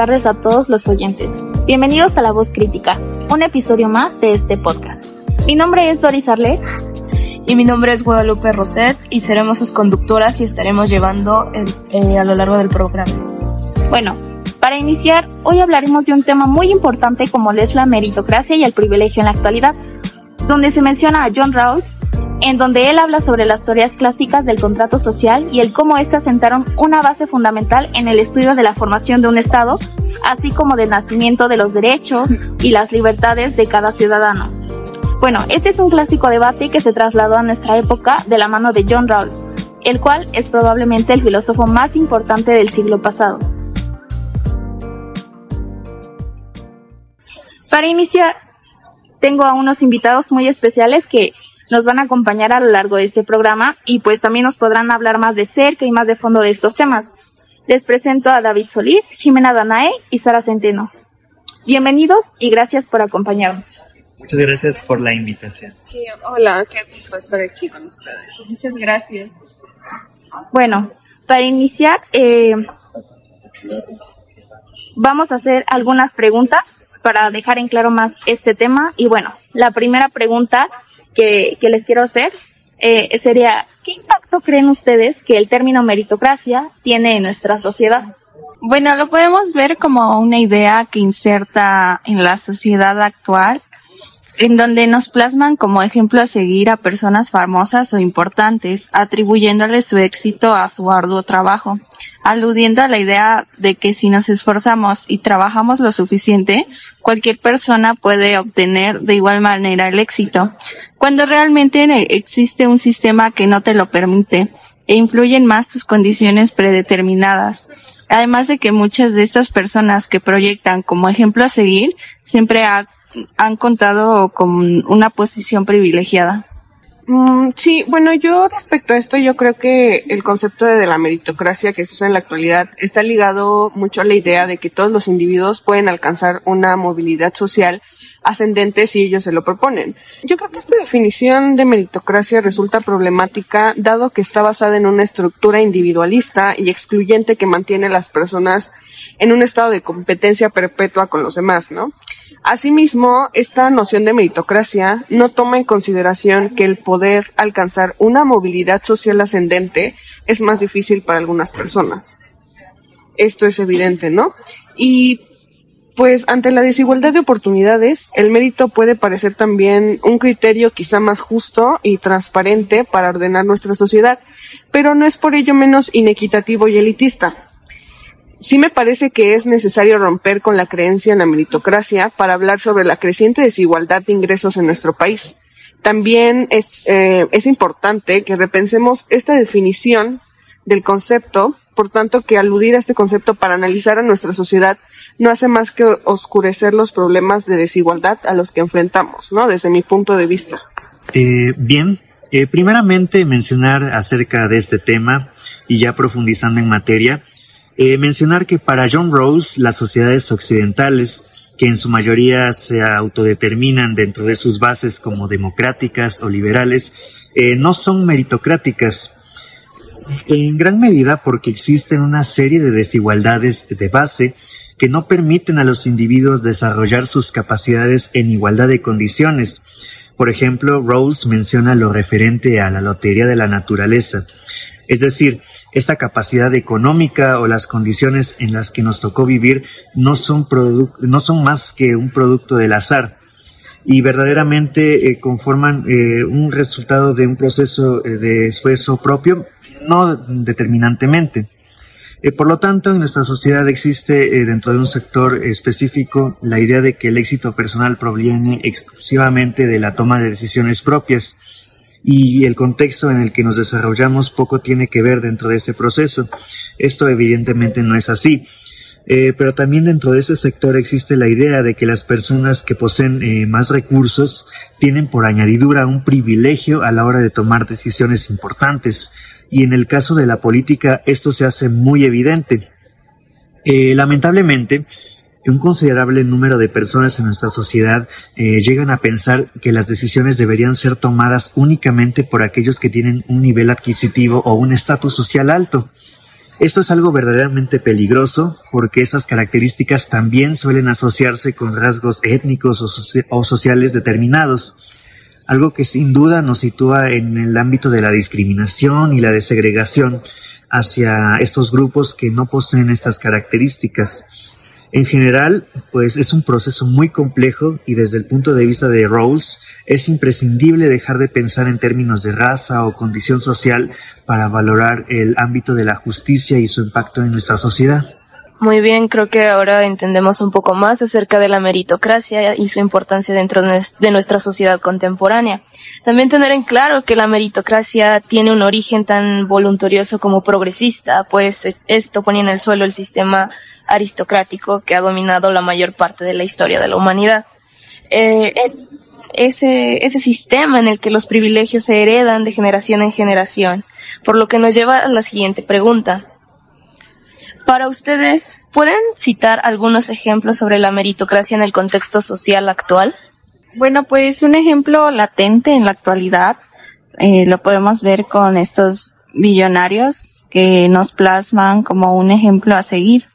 tardes a todos los oyentes. Bienvenidos a La Voz Crítica, un episodio más de este podcast. Mi nombre es Doris Arlet. Y mi nombre es Guadalupe Roset y seremos sus conductoras y estaremos llevando eh, a lo largo del programa. Bueno, para iniciar, hoy hablaremos de un tema muy importante como es la meritocracia y el privilegio en la actualidad, donde se menciona a John Rawls, en donde él habla sobre las teorías clásicas del contrato social y el cómo éstas sentaron una base fundamental en el estudio de la formación de un Estado, así como del nacimiento de los derechos y las libertades de cada ciudadano. Bueno, este es un clásico debate que se trasladó a nuestra época de la mano de John Rawls, el cual es probablemente el filósofo más importante del siglo pasado. Para iniciar, tengo a unos invitados muy especiales que nos van a acompañar a lo largo de este programa y pues también nos podrán hablar más de cerca y más de fondo de estos temas. Les presento a David Solís, Jimena Danae y Sara Centeno. Bienvenidos y gracias por acompañarnos. Muchas gracias por la invitación. Sí, hola, qué gusto estar aquí con ustedes. Muchas gracias. Bueno, para iniciar, eh, vamos a hacer algunas preguntas para dejar en claro más este tema. Y bueno, la primera pregunta que, les quiero hacer eh, sería, ¿qué impacto creen ustedes que el término meritocracia tiene en nuestra sociedad? Bueno, lo podemos ver como una idea que inserta en la sociedad actual en donde nos plasman como ejemplo a seguir a personas famosas o importantes, atribuyéndole su éxito a su arduo trabajo, aludiendo a la idea de que si nos esforzamos y trabajamos lo suficiente, cualquier persona puede obtener de igual manera el éxito, cuando realmente existe un sistema que no te lo permite e influyen más tus condiciones predeterminadas. Además de que muchas de estas personas que proyectan como ejemplo a seguir siempre ha han contado con una posición privilegiada. Mm, sí, bueno, yo respecto a esto, yo creo que el concepto de la meritocracia que se usa en la actualidad está ligado mucho a la idea de que todos los individuos pueden alcanzar una movilidad social ascendente si ellos se lo proponen. Yo creo que esta definición de meritocracia resulta problemática dado que está basada en una estructura individualista y excluyente que mantiene a las personas en un estado de competencia perpetua con los demás, ¿no? Asimismo, esta noción de meritocracia no toma en consideración que el poder alcanzar una movilidad social ascendente es más difícil para algunas personas. Esto es evidente, ¿no? Y pues ante la desigualdad de oportunidades, el mérito puede parecer también un criterio quizá más justo y transparente para ordenar nuestra sociedad, pero no es por ello menos inequitativo y elitista sí me parece que es necesario romper con la creencia en la meritocracia para hablar sobre la creciente desigualdad de ingresos en nuestro país. También es, eh, importante que repensemos esta definición del concepto, por tanto que aludir a este concepto para analizar a nuestra sociedad no hace más que oscurecer los problemas de desigualdad a los que enfrentamos, ¿no? Desde mi punto de vista. Eh, bien, eh, primeramente mencionar acerca de este tema y ya profundizando en materia, eh, mencionar que para John Rawls las sociedades occidentales, que en su mayoría se autodeterminan dentro de sus bases como democráticas o liberales, no son meritocráticas, en gran medida porque existen una serie de desigualdades de base que no permiten a los individuos desarrollar sus capacidades en igualdad de condiciones. Por ejemplo, Rawls menciona lo referente a la lotería de la naturaleza, es decir, esta capacidad económica o las condiciones en las que nos tocó vivir no son, más que un producto del azar y verdaderamente eh, conforman eh, un resultado de un proceso eh, de esfuerzo propio, no determinantemente. Por lo tanto, en nuestra sociedad existe dentro de un sector específico la idea de que el éxito personal proviene exclusivamente de la toma de decisiones propias y el contexto en el que nos desarrollamos poco tiene que ver dentro de ese proceso. Esto evidentemente no es así. Eh, pero también dentro de ese sector existe la idea de que las personas que poseen eh, más recursos tienen por añadidura un privilegio a la hora de tomar decisiones importantes y en el caso de la política esto se hace muy evidente. Eh, lamentablemente, un considerable número de personas en nuestra sociedad eh, llegan a pensar que las decisiones deberían ser tomadas únicamente por aquellos que tienen un nivel adquisitivo o un estatus social alto. Esto es algo verdaderamente peligroso porque esas características también suelen asociarse con rasgos étnicos o, sociales determinados, algo que sin duda nos sitúa en el ámbito de la discriminación y la desegregación hacia estos grupos que no poseen estas características. En general, pues es un proceso muy complejo y desde el punto de vista de Rawls es imprescindible dejar de pensar en términos de raza o condición social para valorar el ámbito de la justicia y su impacto en nuestra sociedad. Muy bien, creo que ahora entendemos un poco más acerca de la meritocracia y su importancia dentro de nuestra sociedad contemporánea. También tener en claro que la meritocracia tiene un origen tan voluntarioso como progresista, pues esto pone en el suelo el sistema aristocrático que ha dominado la mayor parte de la historia de la humanidad. Eh, ese, ese sistema en el que los privilegios se heredan de generación en generación, por lo que nos lleva a la siguiente pregunta. Para ustedes, ¿pueden citar algunos ejemplos sobre la meritocracia en el contexto social actual? Bueno, pues un ejemplo latente en la actualidad eh, lo podemos ver con estos billonarios que nos plasman como un ejemplo a seguir.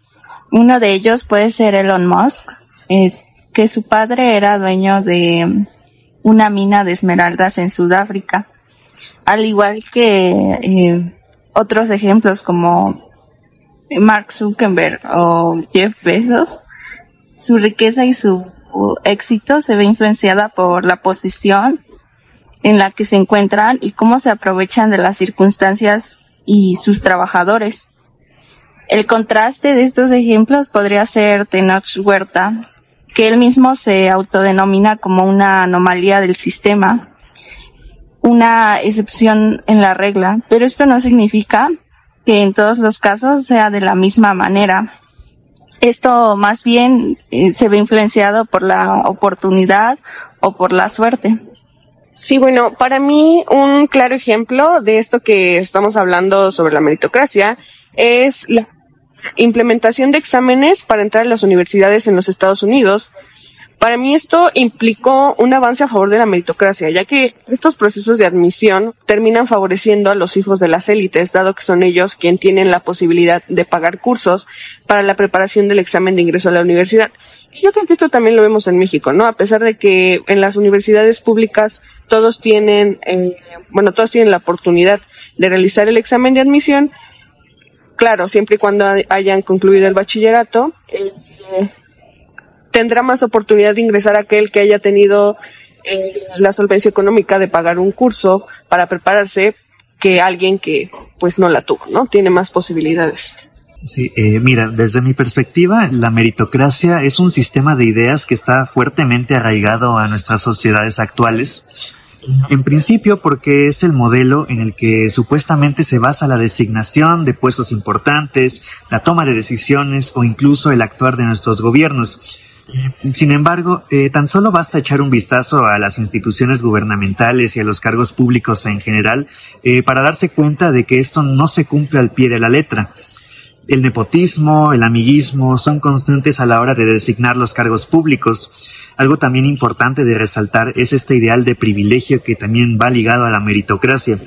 Uno de ellos puede ser Elon Musk, es que su padre era dueño de una mina de esmeraldas en Sudáfrica, al igual que eh, otros ejemplos como Mark Zuckerberg o Jeff Bezos, su riqueza y su éxito se ve influenciada por la posición en la que se encuentran y cómo se aprovechan de las circunstancias y sus trabajadores. El contraste de estos ejemplos podría ser Tenoch Huerta, que él mismo se autodenomina como una anomalía del sistema, una excepción en la regla, pero esto no significa que en todos los casos sea de la misma manera. Esto más bien eh, se ve influenciado por la oportunidad o por la suerte. Sí, bueno, para mí un claro ejemplo de esto que estamos hablando sobre la meritocracia es la implementación de exámenes para entrar a las universidades en los Estados Unidos para mí esto implicó un avance a favor de la meritocracia, ya que estos procesos de admisión terminan favoreciendo a los hijos de las élites, dado que son ellos quienes tienen la posibilidad de pagar cursos para la preparación del examen de ingreso a la universidad. Y yo creo que esto también lo vemos en México, ¿no? A pesar de que en las universidades públicas todos tienen, eh, bueno, todos tienen la oportunidad de realizar el examen de admisión, claro, siempre y cuando hayan concluido el bachillerato, eh, tendrá más oportunidad de ingresar aquel que haya tenido eh, la solvencia económica de pagar un curso para prepararse que alguien que pues no la tuvo, ¿no? Tiene más posibilidades. Sí, eh, mira, desde mi perspectiva, la meritocracia es un sistema de ideas que está fuertemente arraigado a nuestras sociedades actuales. En principio porque es el modelo en el que supuestamente se basa la designación de puestos importantes, la toma de decisiones o incluso el actuar de nuestros gobiernos. Sin embargo, eh, tan solo basta echar un vistazo a las instituciones gubernamentales y a los cargos públicos en general eh, para darse cuenta de que esto no se cumple al pie de la letra. El nepotismo, el amiguismo son constantes a la hora de designar los cargos públicos. Algo también importante de resaltar es este ideal de privilegio que también va ligado a la meritocracia.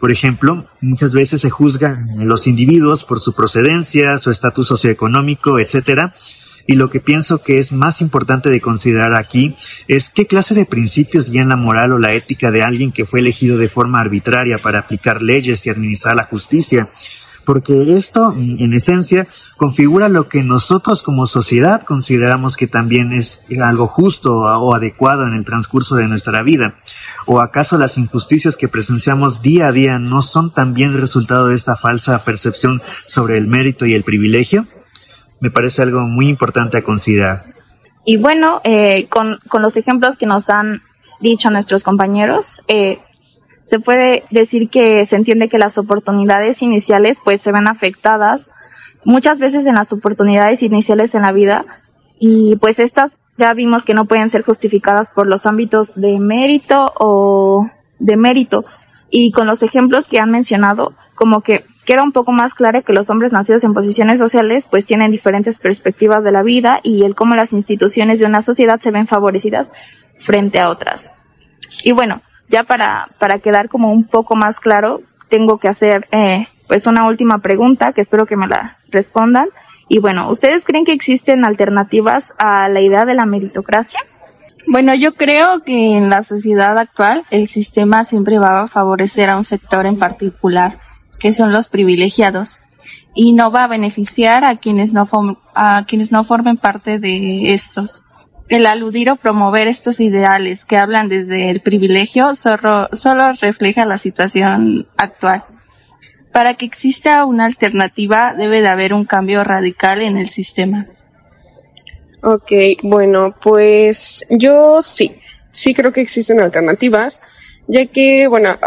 Por ejemplo, muchas veces se juzgan los individuos por su procedencia, su estatus socioeconómico, etcétera, y lo que pienso que es más importante de considerar aquí es qué clase de principios guían la moral o la ética de alguien que fue elegido de forma arbitraria para aplicar leyes y administrar la justicia. Porque esto, en esencia, configura lo que nosotros como sociedad consideramos que también es algo justo o adecuado en el transcurso de nuestra vida. ¿O acaso las injusticias que presenciamos día a día no son también resultado de esta falsa percepción sobre el mérito y el privilegio? Me parece algo muy importante a considerar. Y bueno, eh, con, con, los ejemplos que nos han dicho nuestros compañeros, eh, se puede decir que se entiende que las oportunidades iniciales pues se ven afectadas muchas veces en las oportunidades iniciales en la vida y pues estas ya vimos que no pueden ser justificadas por los ámbitos de mérito o de mérito y con los ejemplos que han mencionado como que queda un poco más claro que los hombres nacidos en posiciones sociales pues tienen diferentes perspectivas de la vida y el cómo las instituciones de una sociedad se ven favorecidas frente a otras. Y bueno, ya para, para quedar como un poco más claro, tengo que hacer eh, pues una última pregunta que espero que me la respondan. Y bueno, ¿ustedes creen que existen alternativas a la idea de la meritocracia? Bueno, yo creo que en la sociedad actual el sistema siempre va a favorecer a un sector en particular, que son los privilegiados, y no va a beneficiar a quienes no, a quienes no formen parte de estos. El aludir o promover estos ideales que hablan desde el privilegio solo, solo refleja la situación actual. Para que exista una alternativa debe de haber un cambio radical en el sistema. Ok, bueno, pues yo sí, sí creo que existen alternativas, ya que, bueno,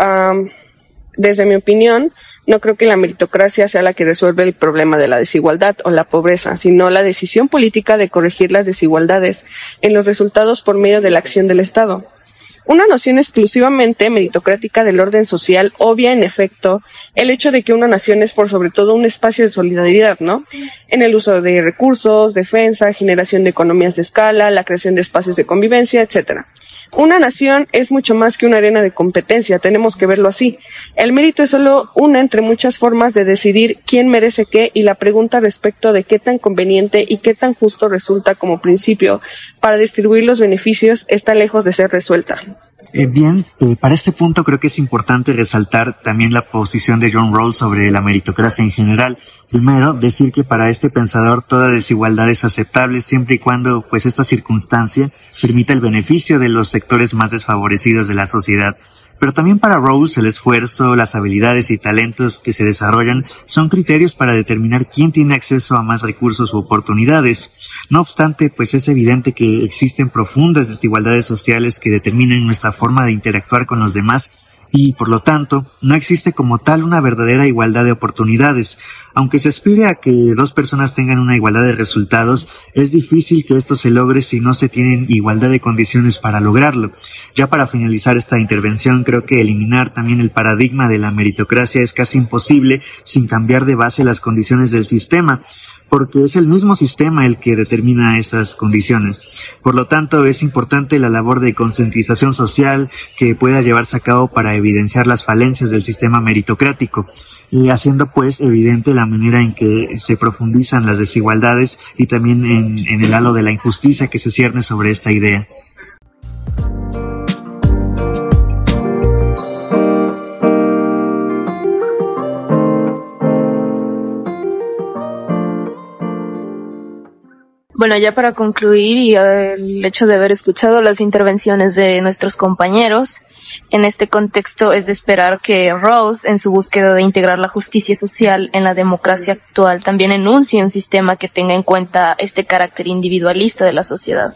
desde mi opinión, no creo que la meritocracia sea la que resuelve el problema de la desigualdad o la pobreza, sino la decisión política de corregir las desigualdades en los resultados por medio de la acción del Estado. Una noción exclusivamente meritocrática del orden social obvia, en efecto, el hecho de que una nación es por sobre todo un espacio de solidaridad, ¿no? En el uso de recursos, defensa, generación de economías de escala, la creación de espacios de convivencia, etcétera. Una nación es mucho más que una arena de competencia, tenemos que verlo así. El mérito es solo una entre muchas formas de decidir quién merece qué y la pregunta respecto de qué tan conveniente y qué tan justo resulta como principio para distribuir los beneficios está lejos de ser resuelta. Eh, bien, eh, para este punto creo que es importante resaltar también la posición de John Rawls sobre la meritocracia en general. Primero, decir que para este pensador toda desigualdad es aceptable siempre y cuando pues esta circunstancia permita el beneficio de los sectores más desfavorecidos de la sociedad. Pero también para Rose el esfuerzo, las habilidades y talentos que se desarrollan son criterios para determinar quién tiene acceso a más recursos u oportunidades. No obstante, pues es evidente que existen profundas desigualdades sociales que determinan nuestra forma de interactuar con los demás y, por lo tanto, no existe como tal una verdadera igualdad de oportunidades. Aunque se aspire a que dos personas tengan una igualdad de resultados, es difícil que esto se logre si no se tienen igualdad de condiciones para lograrlo. Ya para finalizar esta intervención, creo que eliminar también el paradigma de la meritocracia es casi imposible sin cambiar de base las condiciones del sistema porque es el mismo sistema el que determina esas condiciones. Por lo tanto, es importante la labor de concientización social que pueda llevarse a cabo para evidenciar las falencias del sistema meritocrático y haciendo pues evidente la manera en que se profundizan las desigualdades y también en, en el halo de la injusticia que se cierne sobre esta idea. Bueno, ya para concluir y el hecho de haber escuchado las intervenciones de nuestros compañeros, en este contexto es de esperar que Rose, en su búsqueda de integrar la justicia social en la democracia actual, también enuncie un sistema que tenga en cuenta este carácter individualista de la sociedad.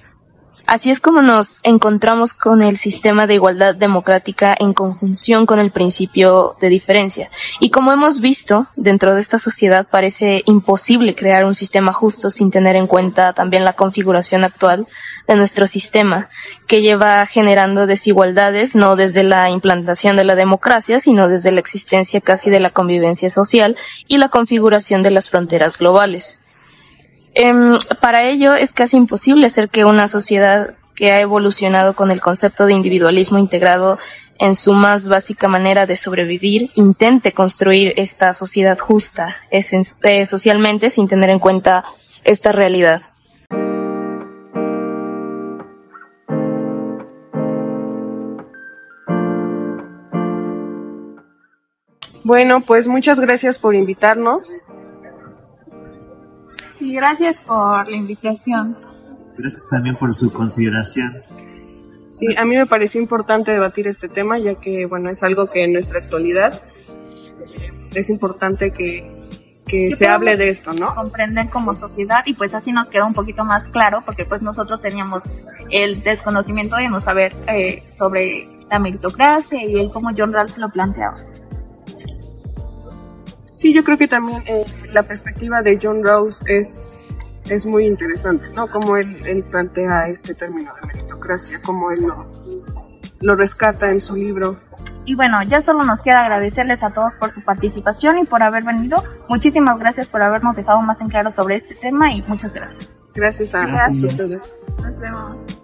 Así es como nos encontramos con el sistema de igualdad democrática en conjunción con el principio de diferencia. Y como hemos visto, dentro de esta sociedad parece imposible crear un sistema justo sin tener en cuenta también la configuración actual de nuestro sistema, que lleva generando desigualdades no desde la implantación de la democracia, sino desde la existencia casi de la convivencia social y la configuración de las fronteras globales. Em, para ello es casi imposible hacer que una sociedad que ha evolucionado con el concepto de individualismo integrado en su más básica manera de sobrevivir, intente construir esta sociedad justa eh, socialmente sin tener en cuenta esta realidad. Bueno, pues muchas gracias por invitarnos. Sí, gracias por la invitación. Gracias también por su consideración. Sí, a mí me pareció importante debatir este tema, ya que, bueno, es algo que en nuestra actualidad eh, es importante que, que se hable de esto, ¿no? Comprender como sociedad y pues así nos queda un poquito más claro, porque pues nosotros teníamos el desconocimiento de no saber eh, sobre la meritocracia y el cómo John Rawls lo planteaba. Sí, yo creo que también eh, la perspectiva de John Rawls es, es muy interesante, ¿no? Como él, él plantea este término de meritocracia, como él lo, lo rescata en su libro. Y bueno, ya solo nos queda agradecerles a todos por su participación y por haber venido. Muchísimas gracias por habernos dejado más en claro sobre este tema y muchas gracias. Gracias a, gracias. a ustedes. Nos vemos.